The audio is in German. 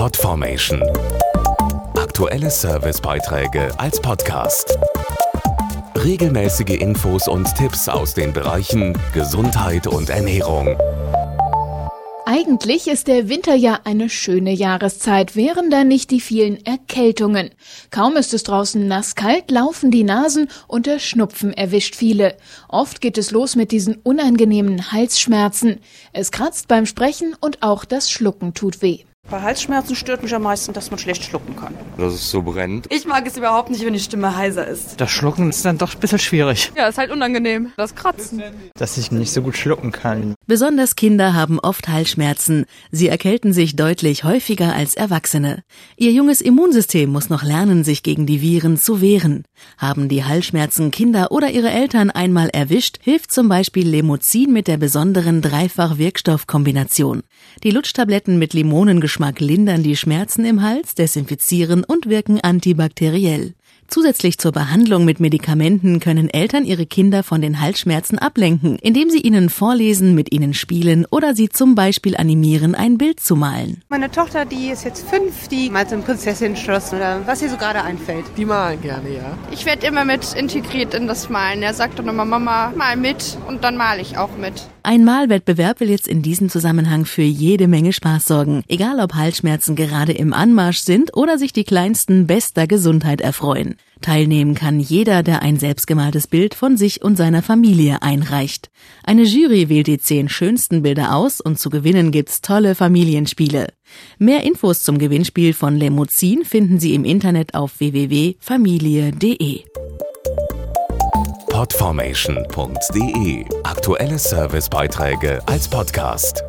Podformation. Aktuelle Servicebeiträge als Podcast. Regelmäßige Infos und Tipps aus den Bereichen Gesundheit und Ernährung. Eigentlich ist der Winter ja eine schöne Jahreszeit, wären da nicht die vielen Erkältungen. Kaum ist es draußen nasskalt, laufen die Nasen und der Schnupfen erwischt viele. Oft geht es los mit diesen unangenehmen Halsschmerzen. Es kratzt beim Sprechen und auch das Schlucken tut weh. Bei Halsschmerzen stört mich am meisten, dass man schlecht schlucken kann. Dass es so brennt. Ich mag es überhaupt nicht, wenn die Stimme heiser ist. Das Schlucken ist dann doch ein bisschen schwierig. Ja, ist halt unangenehm. Das Kratzen. Dass ich nicht so gut schlucken kann. Besonders Kinder haben oft Halsschmerzen. Sie erkälten sich deutlich häufiger als Erwachsene. Ihr junges Immunsystem muss noch lernen, sich gegen die Viren zu wehren. Haben die Halsschmerzen Kinder oder ihre Eltern einmal erwischt, hilft zum Beispiel Lemozin mit der besonderen Dreifach-Wirkstoffkombination. Die Lutschtabletten mit Limonengeschmack lindern die Schmerzen im Hals, desinfizieren und wirken antibakteriell. Zusätzlich zur Behandlung mit Medikamenten können Eltern ihre Kinder von den Halsschmerzen ablenken, indem sie ihnen vorlesen, mit ihnen spielen oder sie zum Beispiel animieren, ein Bild zu malen. Meine Tochter, die ist jetzt fünf, die malt so ein Prinzessin-Schloss oder was ihr so gerade einfällt. Die malen gerne, ja. Ich werde immer mit integriert in das Malen. Er sagt dann immer, Mama, mal mit und dann male ich auch mit. Ein Malwettbewerb will jetzt in diesem Zusammenhang für jede Menge Spaß sorgen, egal ob Halsschmerzen gerade im Anmarsch sind oder sich die Kleinsten bester Gesundheit erfreuen. Teilnehmen kann jeder, der ein selbstgemaltes Bild von sich und seiner Familie einreicht. Eine Jury wählt die zehn schönsten Bilder aus und zu gewinnen gibt's tolle Familienspiele. Mehr Infos zum Gewinnspiel von Lemozin finden Sie im Internet auf www.familie.de. Podformation.de Aktuelle Servicebeiträge als Podcast.